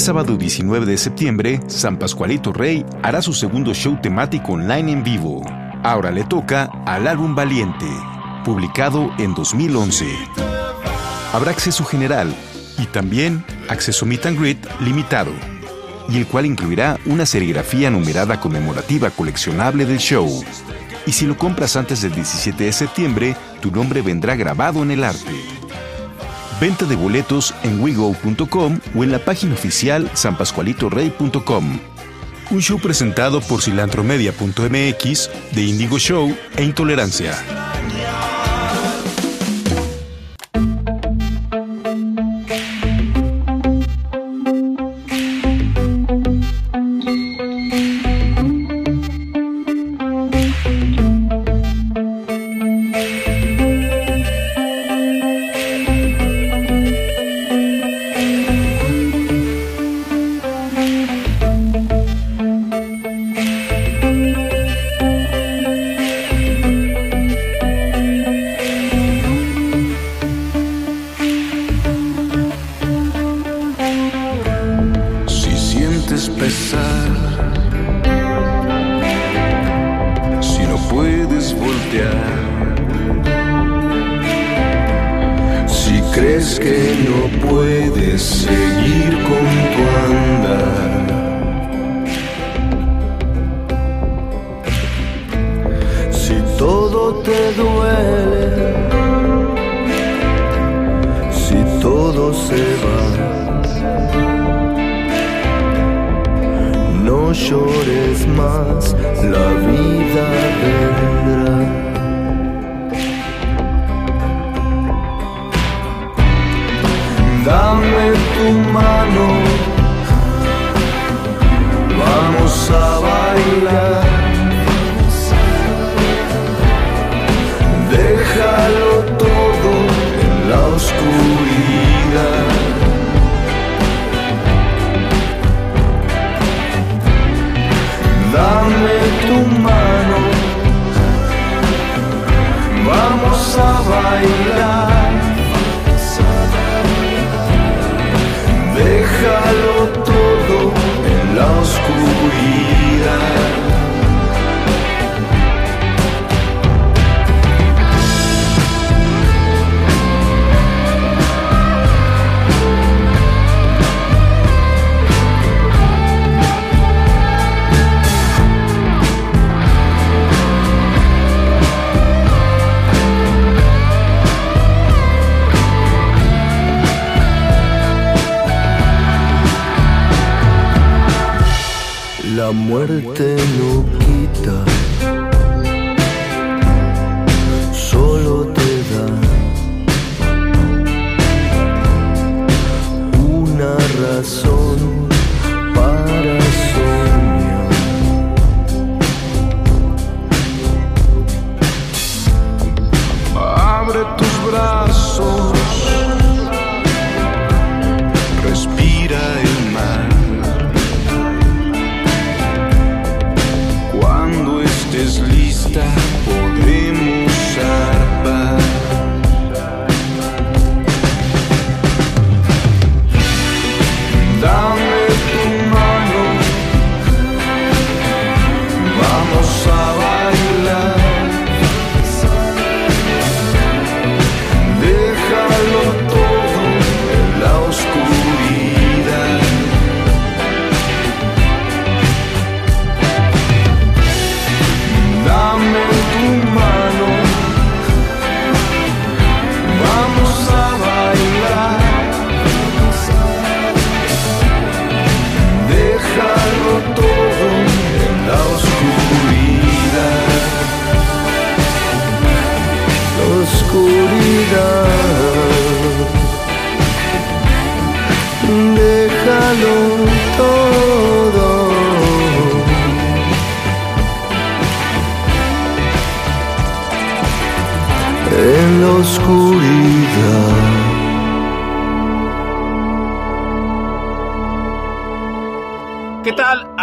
Sábado 19 de septiembre, San Pascualito Rey hará su segundo show temático online en vivo. Ahora le toca al álbum Valiente, publicado en 2011. Habrá acceso general y también acceso meet and greet limitado, y el cual incluirá una serigrafía numerada conmemorativa coleccionable del show. Y si lo compras antes del 17 de septiembre, tu nombre vendrá grabado en el arte. Venta de boletos en wigo.com o en la página oficial sanpascualitorey.com. Un show presentado por cilantromedia.mx de Indigo Show e Intolerancia.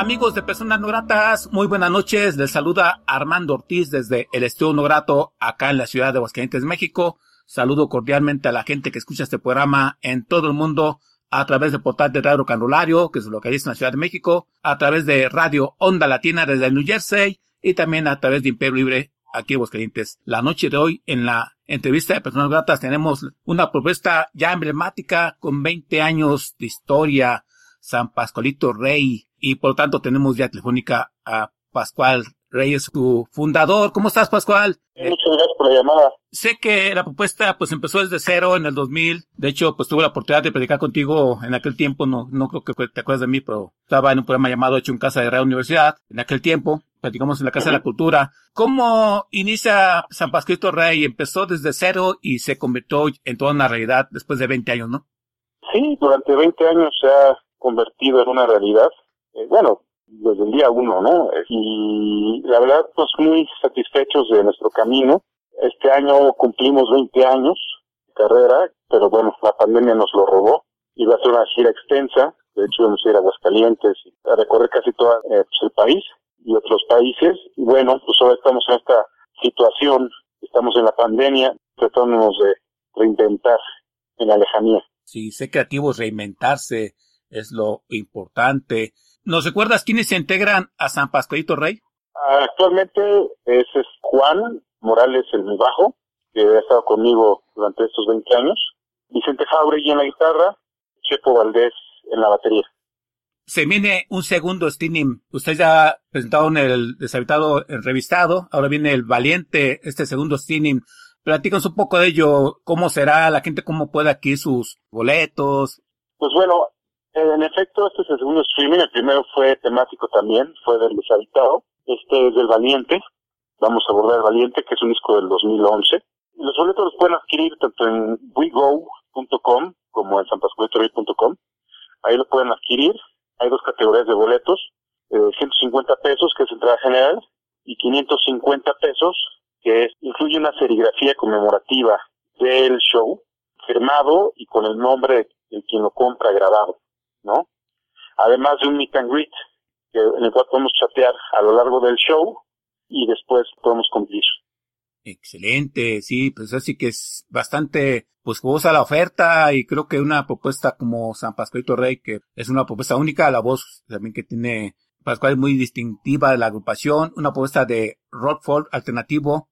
Amigos de Personas No Gratas? Muy buenas noches. Les saluda Armando Ortiz desde el Estudio No Grato, acá en la ciudad de Aguascalientes, México. Saludo cordialmente a la gente que escucha este programa en todo el mundo a través del portal de Radio Canulario, que se localiza en la Ciudad de México, a través de Radio Onda Latina desde New Jersey y también a través de Imperio Libre aquí en Aguascalientes. La noche de hoy, en la entrevista de Personas Gratas, tenemos una propuesta ya emblemática con 20 años de historia, San Pascualito Rey, y por lo tanto tenemos ya telefónica a Pascual Reyes, su fundador. ¿Cómo estás, Pascual? Muchas gracias por la llamada. Sé que la propuesta pues empezó desde cero en el 2000. De hecho, pues tuve la oportunidad de predicar contigo en aquel tiempo. No, no creo que te acuerdas de mí, pero estaba en un programa llamado Hecho en Casa de Real Universidad. En aquel tiempo, platicamos en la Casa de la Cultura. ¿Cómo inicia San Pascualito Rey? Empezó desde cero y se convirtió en toda una realidad después de 20 años, ¿no? Sí, durante 20 años se ha convertido en una realidad. Eh, bueno, desde el día uno, ¿no? Y la verdad, pues muy satisfechos de nuestro camino. Este año cumplimos 20 años de carrera, pero bueno, la pandemia nos lo robó. Iba a ser una gira extensa, de hecho íbamos a ir a Aguascalientes, a recorrer casi todo eh, pues, el país y otros países. Y bueno, pues ahora estamos en esta situación, estamos en la pandemia, tratándonos de reinventar en la lejanía. Sí, sé creativos, reinventarse es lo importante. ¿Nos recuerdas quiénes se integran a San Pascualito Rey? Actualmente ese es Juan Morales el muy bajo, que ha estado conmigo durante estos 20 años, Vicente Jauregui en la guitarra, Chepo Valdés en la batería. Se viene un segundo streaming. Usted ya en el deshabitado revistado, ahora viene el valiente, este segundo streaming. Platícanos un poco de ello, cómo será la gente, cómo puede adquirir sus boletos. Pues bueno, en efecto, este es el segundo streaming. El primero fue temático también, fue del deshabitado. Este es del Valiente. Vamos a abordar el Valiente, que es un disco del 2011. Los boletos los pueden adquirir tanto en wego.com como en sanpascualitory.com. Ahí lo pueden adquirir. Hay dos categorías de boletos. Eh, 150 pesos, que es entrada general, y 550 pesos, que incluye una serigrafía conmemorativa del show, firmado y con el nombre de quien lo compra grabado. ¿No? Además de un meet and greet, que, en el cual podemos chatear a lo largo del show y después podemos cumplir. Excelente, sí, pues así que es bastante pues jugosa la oferta y creo que una propuesta como San Pascualito Rey, que es una propuesta única, la voz también que tiene Pascual es muy distintiva de la agrupación, una propuesta de rock folk alternativo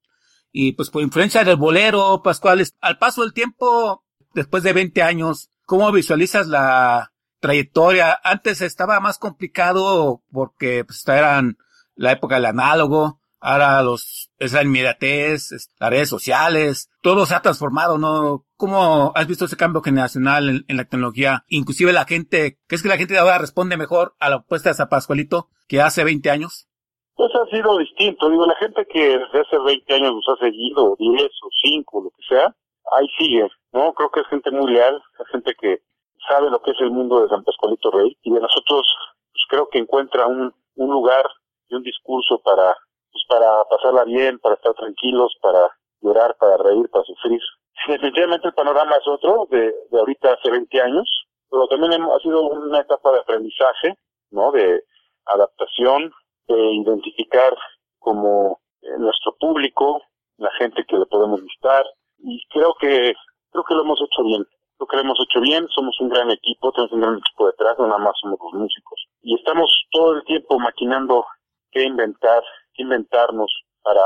y pues por influencia del bolero, Pascual, al paso del tiempo, después de 20 años, ¿cómo visualizas la trayectoria. Antes estaba más complicado porque pues eran la época del análogo, ahora los, esa inmediatez, las redes sociales, todo se ha transformado, ¿no? ¿Cómo has visto ese cambio generacional en, la tecnología? Inclusive la gente, ¿crees que la gente de ahora responde mejor a la propuesta de San Pascualito que hace 20 años? Pues ha sido distinto. Digo, la gente que desde hace 20 años nos ha seguido, 10 o 5, lo que sea, ahí sigue, ¿no? Creo que es gente muy leal, es gente que sabe lo que es el mundo de San Pascualito Rey y de nosotros pues, creo que encuentra un, lugar y un discurso para pues, para pasarla bien, para estar tranquilos, para llorar, para reír, para sufrir. Definitivamente el panorama es otro de, de ahorita hace 20 años, pero también ha sido una etapa de aprendizaje, ¿no? De adaptación, de identificar como eh, nuestro público, la gente que le podemos gustar y creo que creo que lo hemos hecho bien lo que hemos hecho bien, somos un gran equipo, tenemos un gran equipo detrás, nada más somos los músicos. Y estamos todo el tiempo maquinando qué inventar, qué inventarnos para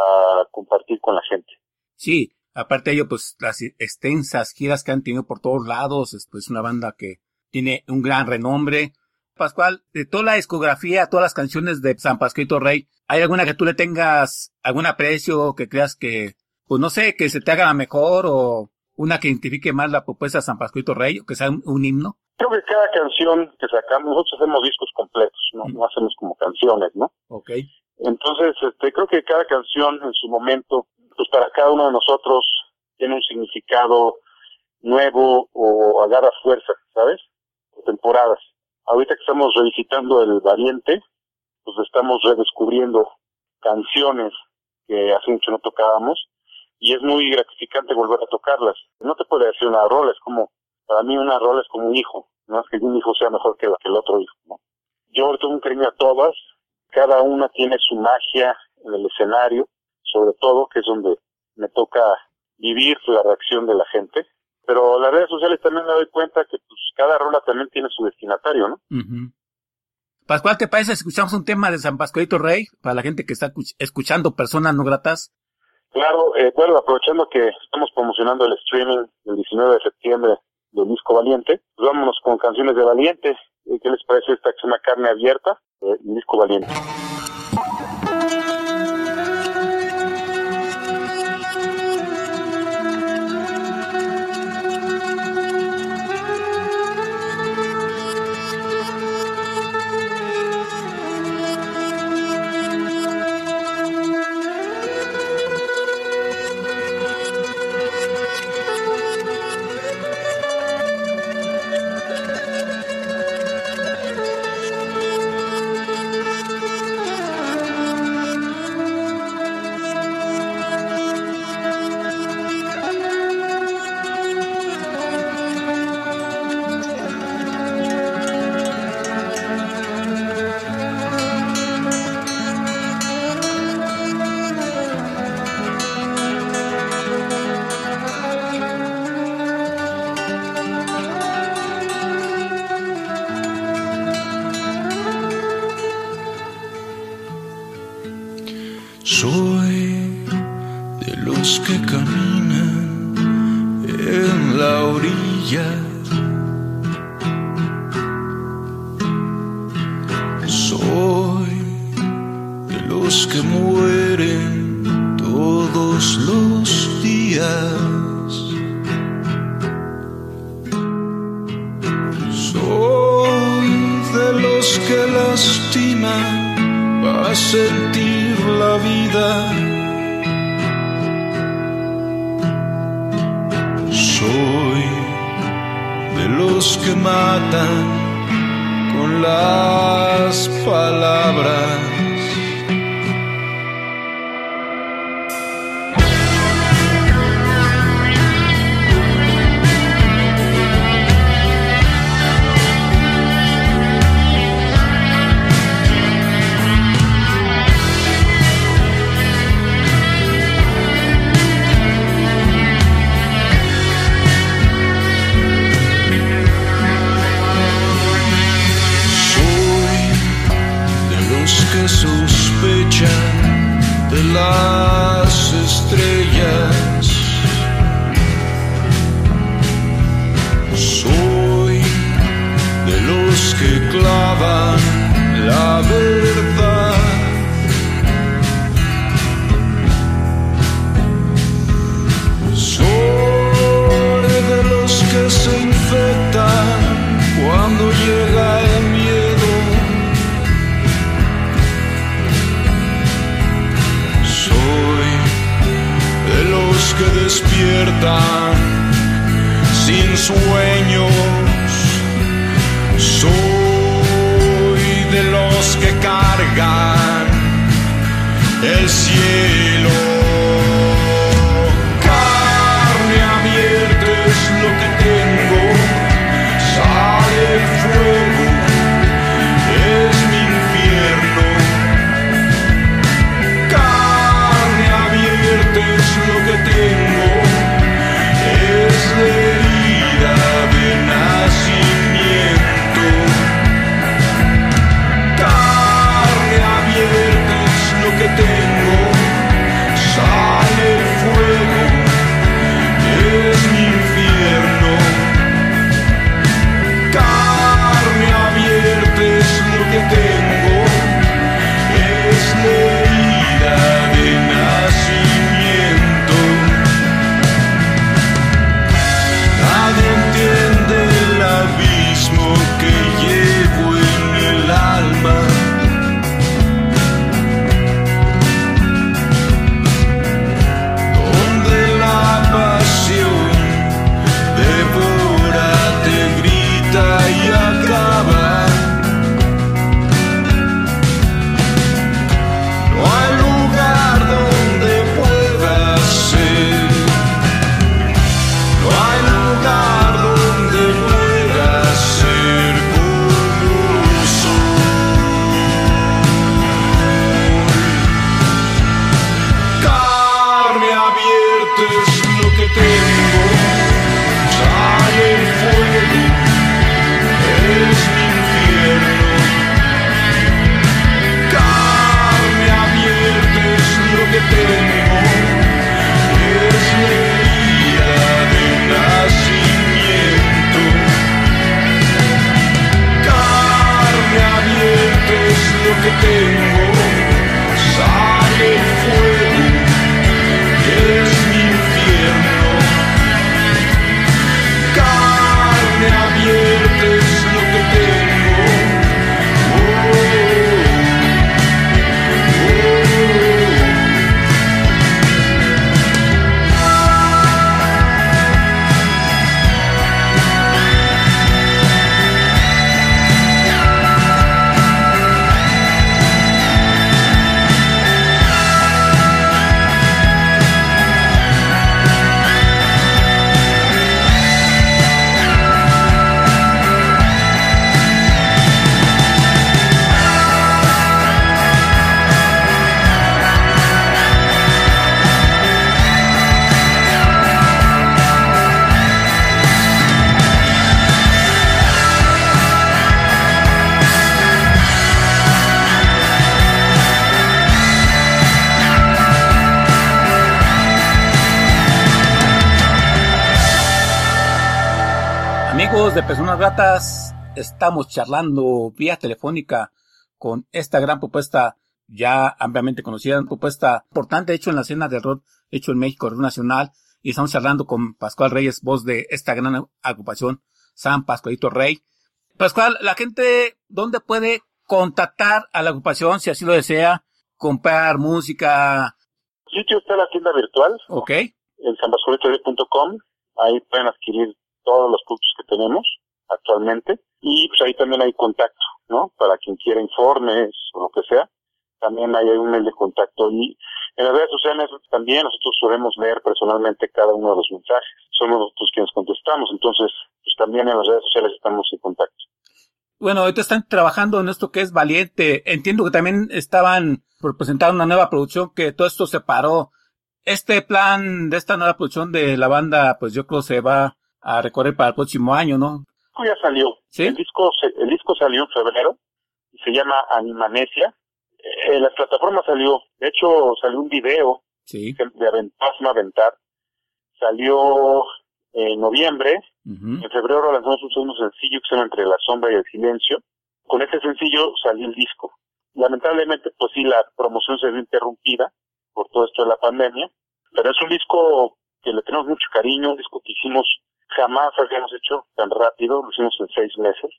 compartir con la gente. Sí, aparte de ello, pues las extensas giras que han tenido por todos lados, es pues una banda que tiene un gran renombre. Pascual, de toda la discografía, todas las canciones de San Pascuito Rey, ¿hay alguna que tú le tengas algún aprecio, que creas que, pues no sé, que se te haga mejor o una que identifique más la propuesta de San Pascuito Rey o que sea un, himno? Creo que cada canción que sacamos, nosotros hacemos discos completos, ¿no? No hacemos como canciones, ¿no? Ok. Entonces, este, creo que cada canción en su momento, pues para cada uno de nosotros tiene un significado nuevo o agarra fuerza, ¿sabes? O temporadas. ahorita que estamos revisitando el Valiente, pues estamos redescubriendo canciones que hace mucho no tocábamos y es muy gratificante volver a tocarlas. No te puede decir una rola, es como, para mí una rola es como un hijo, no es que un hijo sea mejor que, el otro hijo, ¿no? Yo tengo un cariño a todas, cada una tiene su magia en el escenario, sobre todo, que es donde me toca vivir la reacción de la gente. Pero las redes sociales también me doy cuenta que pues cada rola también tiene su destinatario, ¿no? Pascual, ¿te parece escuchamos un tema de San Pascualito Rey para la gente que está escuchando personas no gratas? Claro, eh, bueno, aprovechando que estamos promocionando el streaming del 19 de septiembre del disco Valiente, pues vámonos con canciones de Valiente. Eh, ¿Qué les parece esta que se llama Carne Abierta? Eh, disco Valiente. matan con las palabras. que cargan el cielo. Amigos de Personas Gratas, estamos charlando vía telefónica con esta gran propuesta ya ampliamente conocida, propuesta importante hecho en la escena de rock, hecho en México, rock nacional, y estamos charlando con Pascual Reyes, voz de esta gran agrupación, San Pascualito Rey. Pascual, la gente, ¿dónde puede contactar a la agrupación si así lo desea? Comprar música, sitio está en la tienda virtual, ¿ok? en sanpascualitoray.com. Ahí pueden adquirir todos los productos que tenemos actualmente. Y pues ahí también hay contacto, ¿no? Para quien quiera informes o lo que sea. También hay un mail de contacto. Y en las redes sociales también nosotros solemos leer personalmente cada uno de los mensajes. Somos nosotros quienes contestamos. Entonces, pues también en las redes sociales estamos en contacto. Bueno, ahorita están trabajando en esto que es Valiente. Entiendo que también estaban por presentar una nueva producción, que todo esto se paró. Este plan de esta nueva producción de la banda, pues yo creo se va a recorrer para el próximo año, ¿no? ya salió. ¿Sí? El disco el disco salió en febrero y se llama Animanesia. Eh, En las plataformas salió, de hecho salió un video Sí. de Aventar, Aventar. Salió en noviembre, Ujú. en febrero lanzamos un segundo sencillo que se llama Entre la sombra y el silencio. Con ese sencillo salió el disco. Lamentablemente, pues sí, la promoción se vio interrumpida por todo esto de la pandemia, pero es un disco que le tenemos mucho cariño, un disco que hicimos jamás habíamos hecho tan rápido, lo hicimos en seis meses.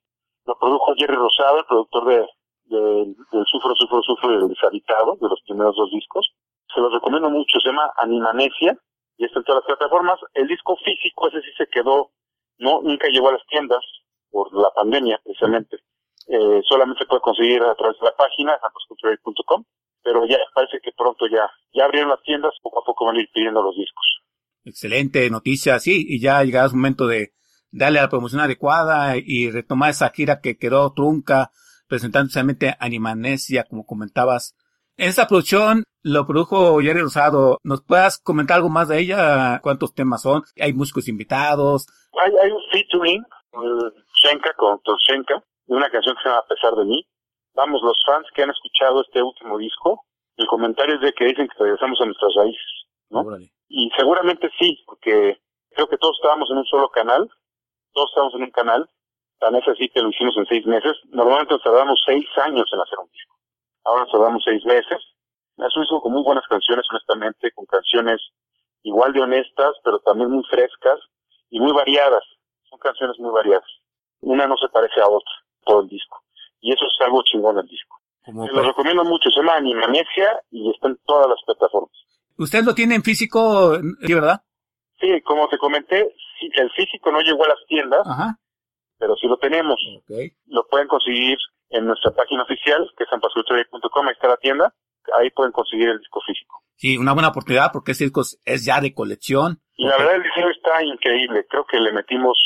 Lo produjo Jerry Rosado, el productor de, de- del Sufro, Sufro, Sufro y el Deshabitado, de los primeros dos discos. Se los recomiendo mucho, se llama Animanesia y está en todas las plataformas. El disco físico, ese sí se quedó, no, nunca llegó a las tiendas por la pandemia, precisamente. Eh, solamente se puede conseguir a través de la página, sanpascultural.com, pero ya parece que pronto ya, ya abrieron las tiendas, poco a poco van a ir pidiendo los discos. Excelente noticia, sí, y ya llegará el momento de darle la promoción adecuada y retomar esa gira que quedó trunca, presentando precisamente Animanesia, como comentabas. Esta producción lo produjo Jerry Rosado. ¿Nos puedas comentar algo más de ella? ¿Cuántos temas son? ¿Hay músicos invitados? Hay, hay un featuring, eh, Shenka con Toshenka, una canción que se llama A pesar de mí. Vamos, los fans que han escuchado este último disco, el comentario es de que dicen que regresamos a nuestras raíces, ¿no? Órale. Y seguramente sí, porque creo que todos estábamos en un solo canal, todos estábamos en un canal, tan es así que lo hicimos en seis meses. Normalmente nos tardamos seis años en hacer un disco. Ahora nos tardamos seis meses. Es un disco con muy buenas canciones, honestamente, con canciones igual de honestas, pero también muy frescas y muy variadas. Son canciones muy variadas. Una no se parece a otra, todo el disco. Y eso es algo chingón del disco. Se lo recomiendo mucho, se llama Animanesia y está en todas las plataformas. ¿Usted lo tiene en físico, sí, verdad? Sí, como te comenté, el físico no llegó a las tiendas, Ajá. pero sí lo tenemos. Lo pueden conseguir en nuestra página oficial, que es sanpascualitoray.com, ahí está la tienda. Ahí pueden conseguir el disco físico. Sí, una buena oportunidad porque este disco es ya de colección. Y la verdad el diseño está increíble. Creo que le metimos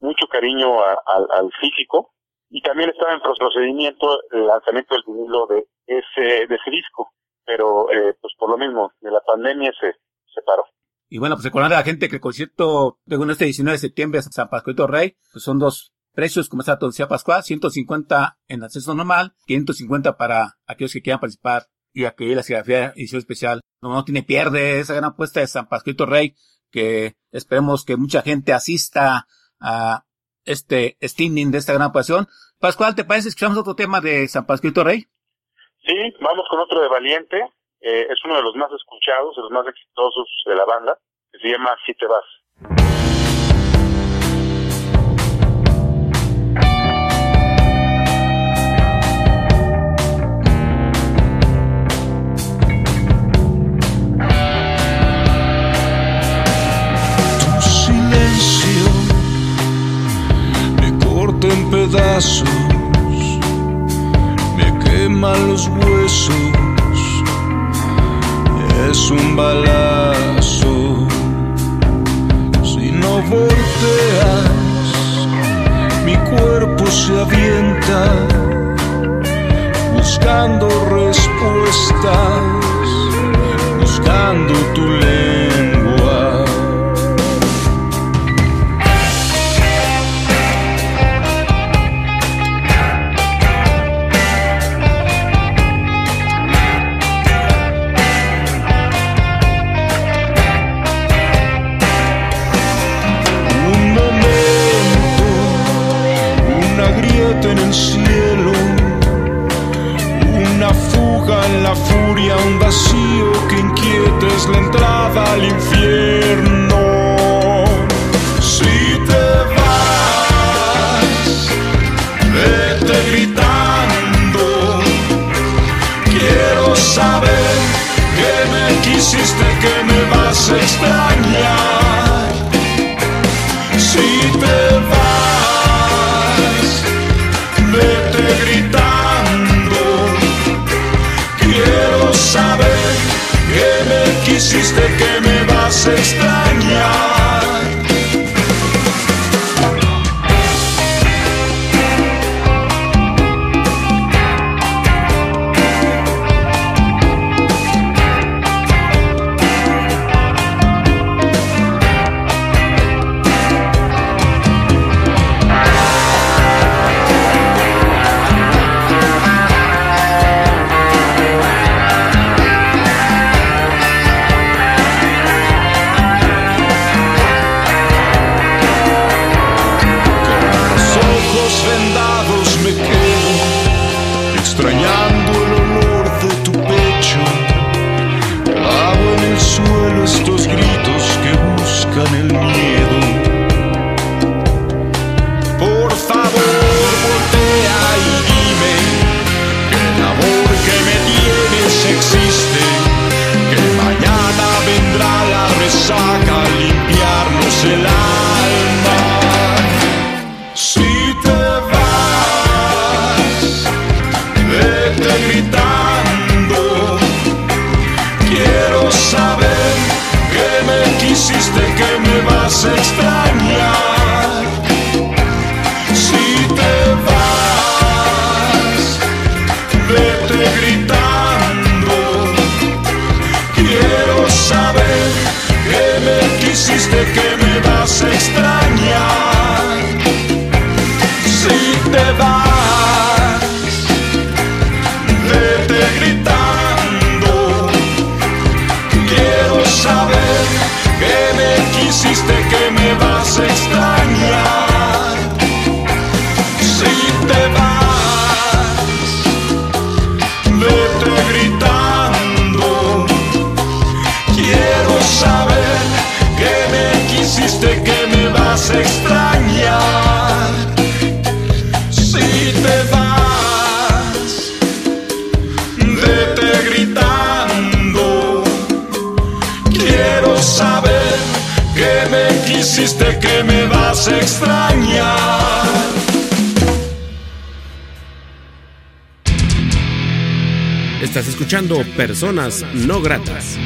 mucho cariño a- al físico. Y también estaba en procedimiento el lanzamiento del vinilo de ese, de ese disco. Pero eh, pues por lo mismo, de la pandemia se, se paró. Y bueno, pues recordar a la gente que el concierto, según este 19 de septiembre, San Pascualito Rey, pues son dos precios, como está decía Pascual, 150 en acceso normal, 550 para aquellos que quieran participar y aquellos la serigrafía edición especial. No, no tiene pierde esa gran apuesta de San Pascualito Rey, que esperemos que mucha gente asista a este streaming de esta gran pasión. Pascual, ¿te parece que escuchamos otro tema de San Pascualito Rey? Sí, vamos con otro de Valiente. Eh, es uno de los más escuchados, de los más exitosos de la banda, que se llama Si te vas. Tu silencio me corta en pedazos, huesos, es un balazo. Si no volteas, mi cuerpo se avienta buscando respuestas, buscando tu lengua. Me que me vas a extrañar. Estás escuchando Personas No Gratas.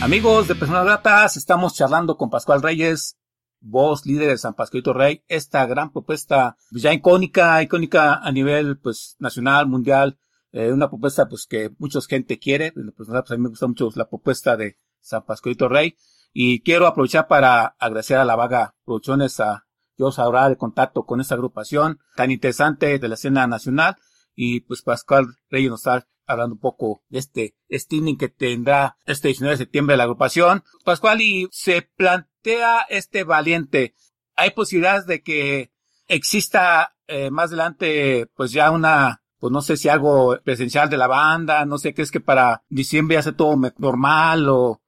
Amigos de Personas Gratas, estamos charlando con Pascual Reyes, voz líder de San Pascualito Rey, esta gran propuesta pues, ya icónica, icónica a nivel pues nacional, mundial, eh, una propuesta pues que mucha gente quiere, pues, a mí me gusta mucho la propuesta de San Pascualito Rey y quiero aprovechar para agradecer a la Vaga Producciones, a Dios ahora de contacto con esta agrupación tan interesante de la escena nacional y pues Pascual Reyes nos está hablando un poco de este streaming que tendrá este 19 de septiembre la agrupación. Pascual, y se plantea este valiente. ¿Hay posibilidades de que exista eh, más adelante, pues ya una, pues no sé si algo presencial de la banda, no sé, qué es que para diciembre ya sea todo normal o...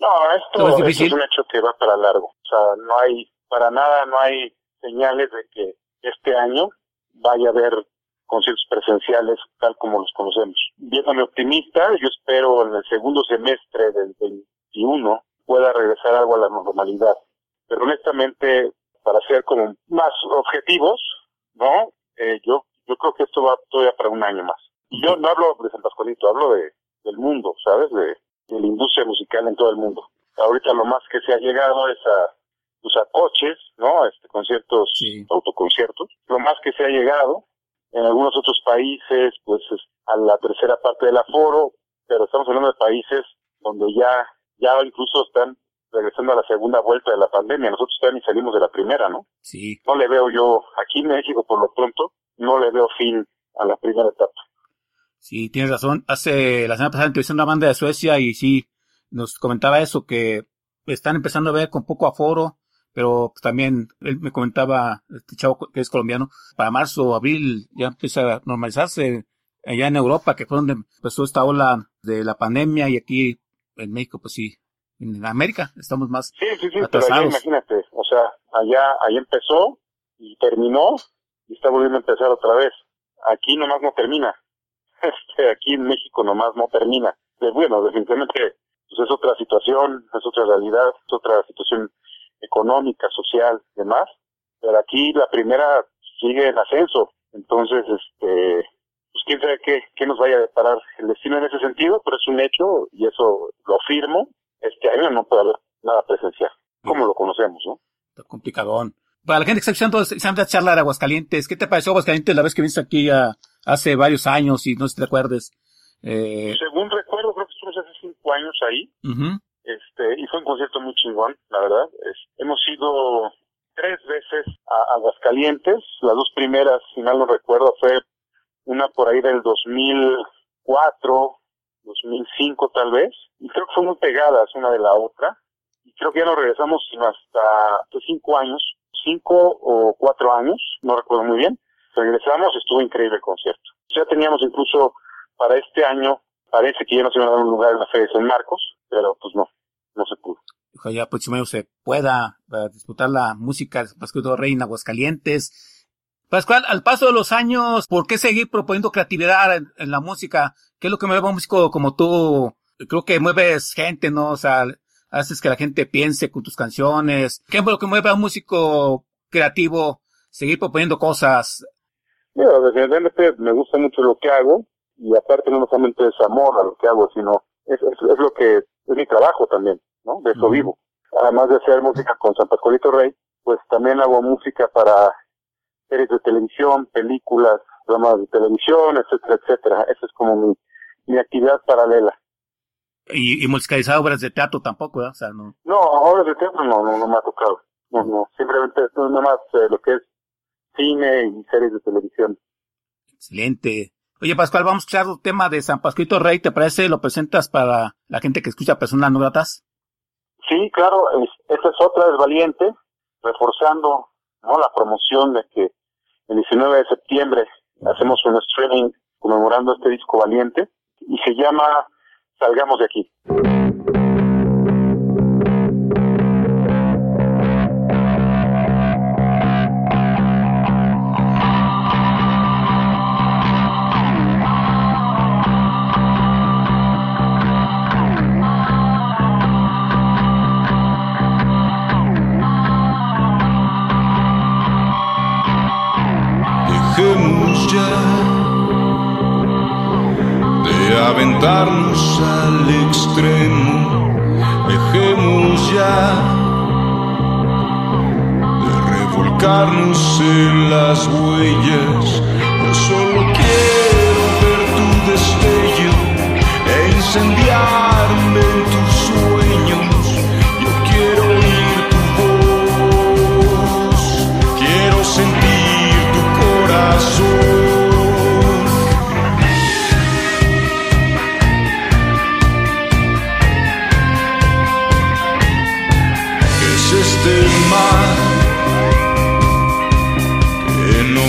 No, esto, esto es un hecho que va para largo. O sea, no hay, para nada, no hay señales de que este año vaya a haber conciertos presenciales tal como los conocemos. Viéndome optimista, yo espero en el segundo semestre del 21 pueda regresar algo a la normalidad. Pero honestamente, para ser como más objetivos, ¿no? Eh, yo yo creo que esto va todavía para un año más. Y yo no hablo de San Pascualito, hablo de del mundo, ¿sabes? De, de la industria musical en todo el mundo. Ahorita lo más que se ha llegado es a pues a coches, ¿no? Este conciertos, autoconciertos. Lo más que se ha llegado en algunos otros países, pues a la tercera parte del aforo, pero estamos hablando de países donde ya ya incluso están regresando a la segunda vuelta de la pandemia. Nosotros todavía ni salimos de la primera, ¿no? Sí. No le veo yo, aquí en México por lo pronto, no le veo fin a la primera etapa. Sí, tienes razón. Hace la semana pasada entrevisté una banda de Suecia y sí, nos comentaba eso, que están empezando a ver con poco aforo, pero pues, también él me comentaba, este chavo que es colombiano, para marzo o abril ya empieza a normalizarse allá en Europa, que fue donde empezó esta ola de la pandemia y aquí en México, pues sí, en América estamos más Sí, sí, sí, pero allá imagínate, o sea, allá, allá empezó y terminó y está volviendo a empezar otra vez. Aquí nomás no termina. Este, aquí en México nomás no termina. Pues bueno, definitivamente pues es otra situación, es otra realidad, es otra situación económica, social, demás. Pero aquí la primera sigue en ascenso. Entonces, este, pues quién sabe qué, qué nos vaya a deparar el destino en ese sentido, pero es un hecho y eso lo firmo. Este año no puede haber nada presencial, como lo conocemos, ¿no? Está complicadón. Para la gente que está escuchando esa charla de Aguascalientes, ¿qué te pareció Aguascalientes la vez que viniste aquí hace varios años y no sé si te acuerdes? Eh... Según recuerdo, creo que estuvimos hace cinco años ahí. Este, y fue un concierto muy chingón, la verdad. hemos ido tres veces a Aguascalientes. Las dos primeras, si mal no recuerdo, fue una por ahí del 2004, 2005 tal vez. Y creo que fue muy pegadas una de la otra. Y creo que ya no regresamos sino hasta cinco años, cinco o cuatro años, no recuerdo muy bien. Regresamos, estuvo increíble el concierto. Ya teníamos incluso para este año, parece que ya nos iban a dar un lugar en la Feria de San Marcos, pero pues no, no se pudo. Ojalá pues se pueda disputar la música de Pascual Rey en Aguascalientes. Pascual, al paso de los años, ¿por qué seguir proponiendo creatividad en, la música? ¿Qué es lo que mueve a un músico como tú? Creo que mueves gente, ¿no? O sea, haces que la gente piense con tus canciones. ¿Qué es lo que mueve a un músico creativo seguir proponiendo cosas? Mira, definitivamente me gusta mucho lo que hago y aparte no solamente es amor a lo que hago, sino es, es, lo que es mi trabajo también, ¿no? De eso vivo. Además de hacer música con San Pascualito Rey, pues también hago música para series de televisión, películas, programas de televisión, etcétera, etcétera. Esa es como mi, mi actividad paralela. Y, y musicalizar obras de teatro tampoco, ¿verdad? O sea, no. No, obras de teatro no, no, no me ha tocado. No, no, simplemente nada más eh, lo que es cine y series de televisión. Excelente. Oye, Pascual, vamos a escuchar un tema de San Pascuito Rey, ¿te parece? ¿Lo presentas para la gente que escucha personas no gratas? Sí, claro, esta es otra, es Valiente, reforzando ¿no? la promoción de que el 19 de septiembre hacemos un streaming conmemorando este disco Valiente y se llama Salgamos de aquí. En las huellas. Yo solo quiero ver tu destello e incendiarme en tus sueños. Yo quiero oír tu voz, quiero sentir tu corazón.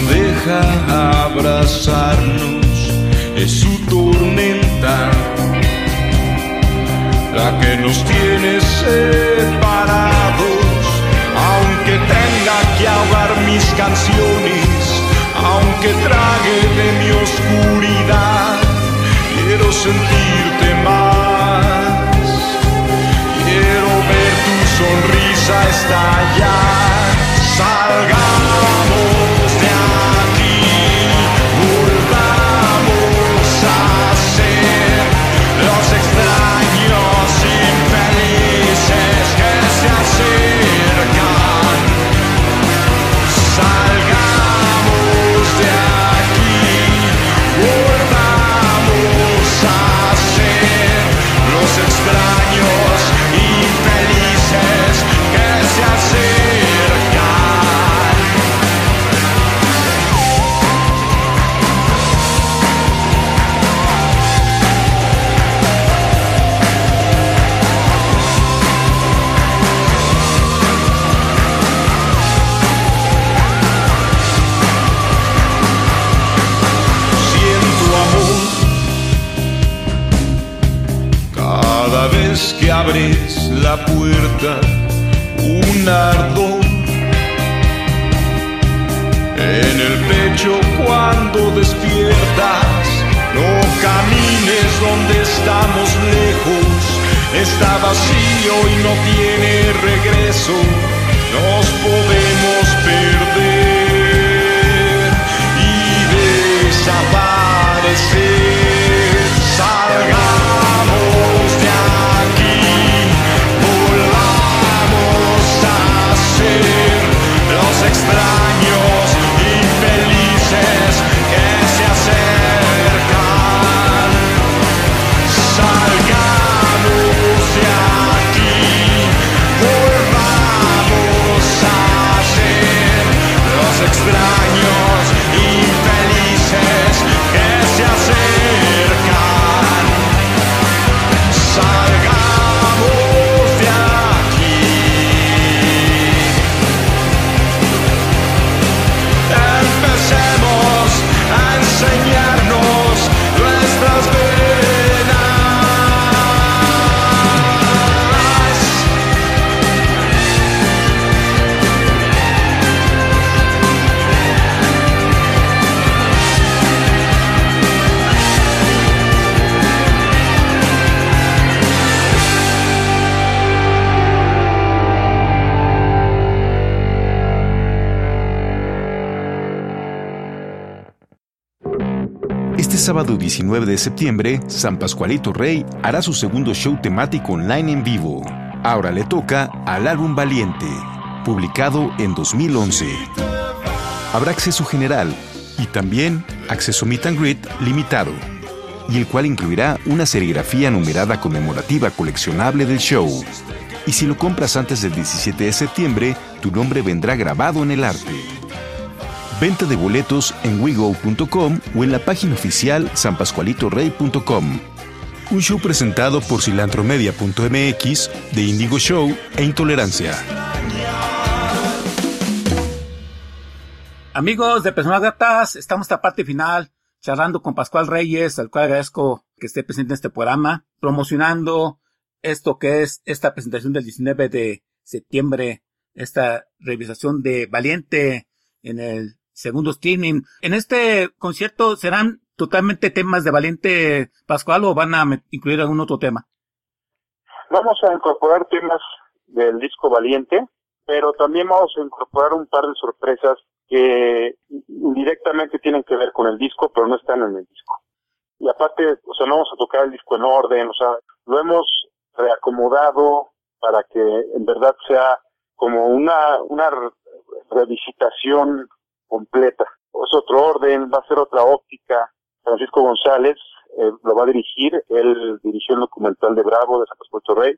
Deja abrazarnos, es su tormenta la que nos tiene separados, aunque tenga que ahogar mis canciones, aunque trague de mi oscuridad, quiero sentirte más, quiero ver tu sonrisa estallar, salgamos. Abres la puerta, un ardor en el pecho cuando despiertas. No camines donde estamos lejos, está vacío y no tiene regreso. Nos podemos perder y desaparecer. extraños, infelices. Sábado 19 de septiembre, San Pascualito Rey hará su segundo show temático online en vivo. Ahora le toca al álbum Valiente, publicado en 2011. Habrá acceso general y también acceso meet and greet limitado, y el cual incluirá una serigrafía numerada conmemorativa coleccionable del show. Y si lo compras antes del 17 de septiembre, tu nombre vendrá grabado en el arte. Venta de boletos en wigo.com o en la página oficial sanpascualitorey.com. Un show presentado por cilantromedia.mx de Indigo Show e Intolerancia. Amigos de Personas Gatas, estamos a la parte final charlando con Pascual Reyes, al cual agradezco que esté presente en este programa, promocionando esto que es esta presentación del 19 de septiembre, esta revisación de Valiente en el segundo streaming. En este concierto serán totalmente temas de Valiente Pascual o van a incluir algún otro tema? Vamos a incorporar temas del disco Valiente, pero también vamos a incorporar un par de sorpresas que indirectamente tienen que ver con el disco, pero no están en el disco. Y aparte, o sea, no vamos a tocar el disco en orden, o sea, lo hemos reacomodado para que en verdad sea como una, una revisitación completa. Es otro orden, va a ser otra óptica. Francisco González eh, lo va a dirigir. Él dirigió el documental de Bravo de San Puerto Rey.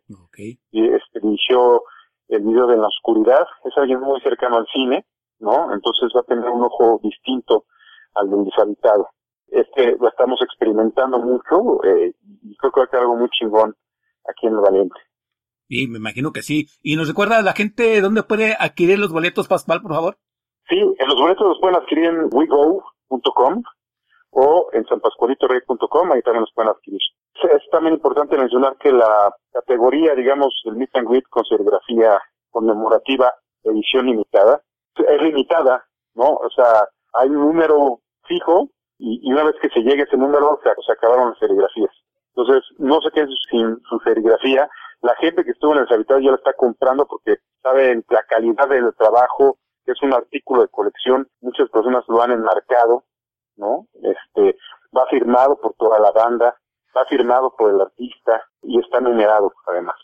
Y este, dirigió el video de En la Oscuridad. Es alguien muy cercano al cine, ¿no? Entonces va a tener un ojo distinto al del deshabitado. Este lo estamos experimentando mucho eh, y creo que va a ser algo muy chingón aquí en el Valiente. Y me imagino que sí. ¿Y nos recuerda a la gente dónde puede adquirir los boletos, Pascual, por favor? Sí, en los boletos los pueden adquirir en wego.com o en sanpascualitorey.com, ahí también los pueden adquirir. Es también importante mencionar que la categoría, digamos, del Meet and Greet con serigrafía conmemorativa edición limitada, es limitada, ¿no? O sea, hay un número fijo y, una vez que se llegue ese número se, se acabaron las serigrafías. Entonces, no se queden sin su serigrafía. La gente que estuvo en el habitados ya la está comprando porque saben la calidad del trabajo, que es un artículo de colección. Muchas personas lo han enmarcado, ¿no? Este, va firmado por toda la banda, va firmado por el artista y está numerado además.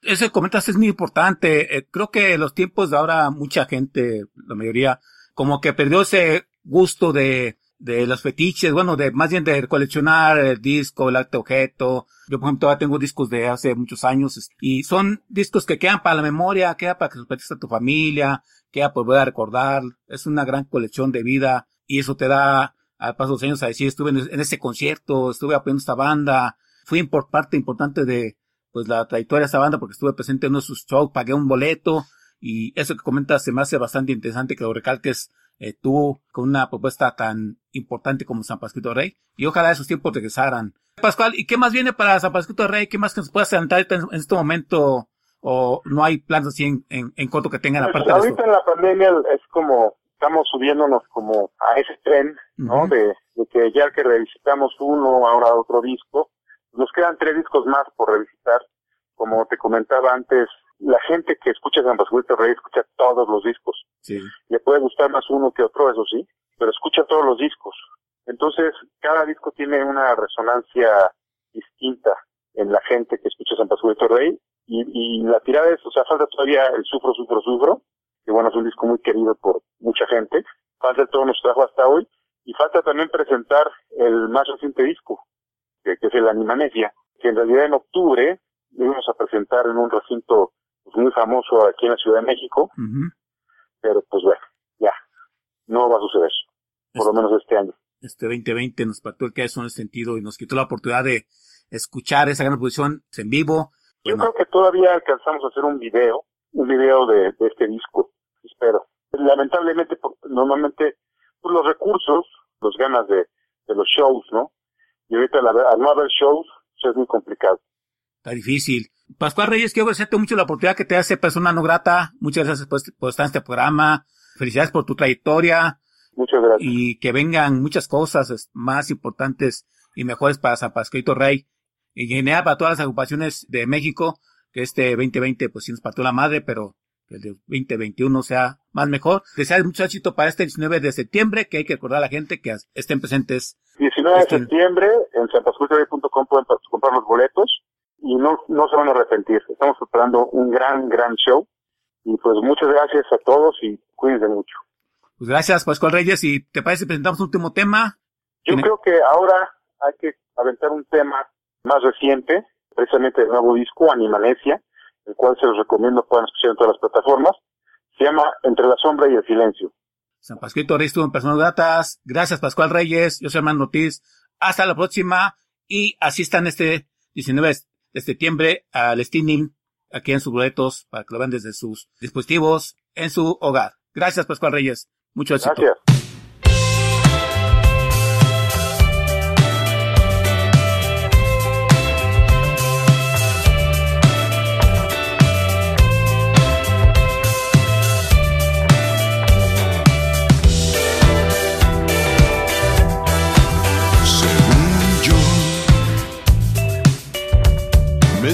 Ese comentas es muy importante. Eh, creo que en los tiempos de ahora mucha gente, la mayoría, como que perdió ese gusto de de los fetiches, bueno, de más bien de coleccionar el disco, el arte objeto. Yo, por ejemplo, todavía tengo discos de hace muchos años y son discos que quedan para la memoria, quedan para que los a tu familia, queda para poder recordar. Es una gran colección de vida y eso te da al paso de los años a decir, estuve en, ese concierto, estuve apoyando esta banda, fui por parte importante de pues la trayectoria de esta banda porque estuve presente en uno de sus shows, pagué un boleto y eso que comentas se me hace bastante interesante que lo recalques eh, tú con una propuesta tan importante como San Pascuito Rey y ojalá esos tiempos regresaran. Pascual, ¿y qué más viene para San Pascuito Rey? ¿Qué más que nos puedas adelantar en, este momento? ¿O no hay planes así en, en, corto que tengan aparte pues Ahorita en la pandemia es como, estamos subiéndonos como a ese tren, ¿no? de, de, que ya que revisitamos uno, ahora otro disco, nos quedan tres discos más por revisitar. Como te comentaba antes, la gente que escucha San Pascuito Rey escucha todos los discos. Sí. Le puede gustar más uno que otro, eso sí, pero escucha todos los discos. Entonces, cada disco tiene una resonancia distinta en la gente que escucha San Pascuito Rey y, y la tirada es, o sea, falta todavía el Sufro, Sufro, Sufro, que bueno, es un disco muy querido por mucha gente. Falta todo nuestro trabajo hasta hoy y falta también presentar el más reciente disco, que, que es el Animanesia, que en realidad en octubre íbamos a presentar en un recinto pues, muy famoso aquí en la Ciudad de México, pero pues bueno, ya, no va a suceder, por lo menos este año. Este 2020 nos partió el queso en ese sentido y nos quitó la oportunidad de escuchar esa gran posición en vivo. Yo creo que todavía alcanzamos a hacer un video, un video de, este disco, espero. Lamentablemente, normalmente, pues los recursos los ganas de, los shows, ¿no? Y ahorita al no haber shows, pues, es muy complicado. Está difícil. Pascual Reyes, quiero agradecerte mucho la oportunidad que te hace persona no grata. Muchas gracias por, estar en este programa. Felicidades por tu trayectoria. Muchas gracias. Y que vengan muchas cosas más importantes y mejores para San Pascualito Rey. En general para todas las agrupaciones de México, que este 2020 pues sí nos partió la madre, pero que el 2021 sea más mejor. Desear mucho éxito para este 19 de septiembre, que hay que recordar a la gente que estén presentes. 19 de este septiembre, en sanpascualtorey.com pueden comprar los boletos y no, no se van a arrepentir. Estamos preparando un gran, gran show. Y pues muchas gracias a todos y cuídense mucho. Pues gracias, Pascual Reyes. ¿Y te parece presentamos un último tema? Yo creo que ahora hay que aventar un tema más reciente, precisamente el nuevo disco, Animanesia, el cual se los recomiendo, puedan escuchar en todas las plataformas. Se llama Entre la sombra y el silencio. San Pascuito Reyes estuvo en Personas Datas. Gracias, Pascual Reyes. Yo soy Armando Ortiz. Hasta la próxima. Y asistan este 19 de septiembre al streaming aquí en sus boletos para que lo vean desde sus dispositivos en su hogar. Gracias, Pascual Reyes. Mucho éxito. Gracias.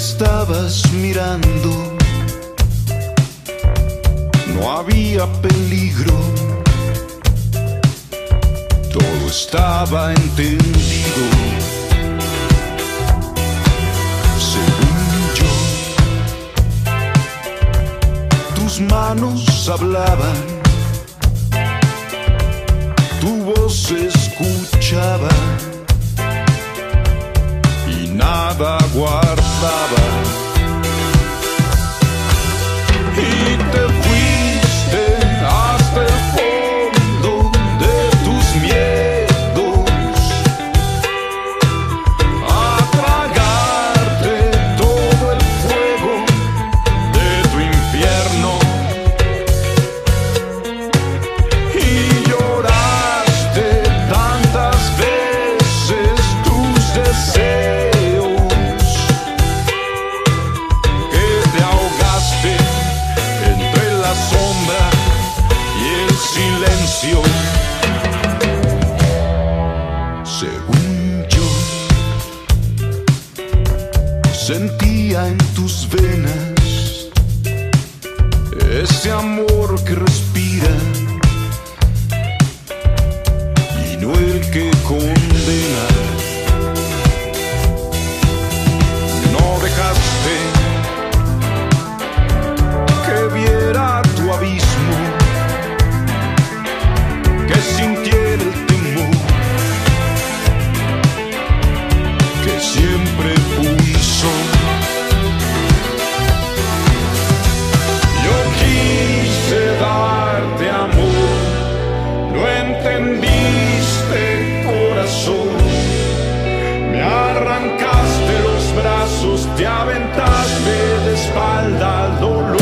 Estabas mirando, no había peligro, todo estaba entendido. Según yo, tus manos hablaban, tu voz escuchaba nada guardaba. Y te aventaste de espalda al dolor.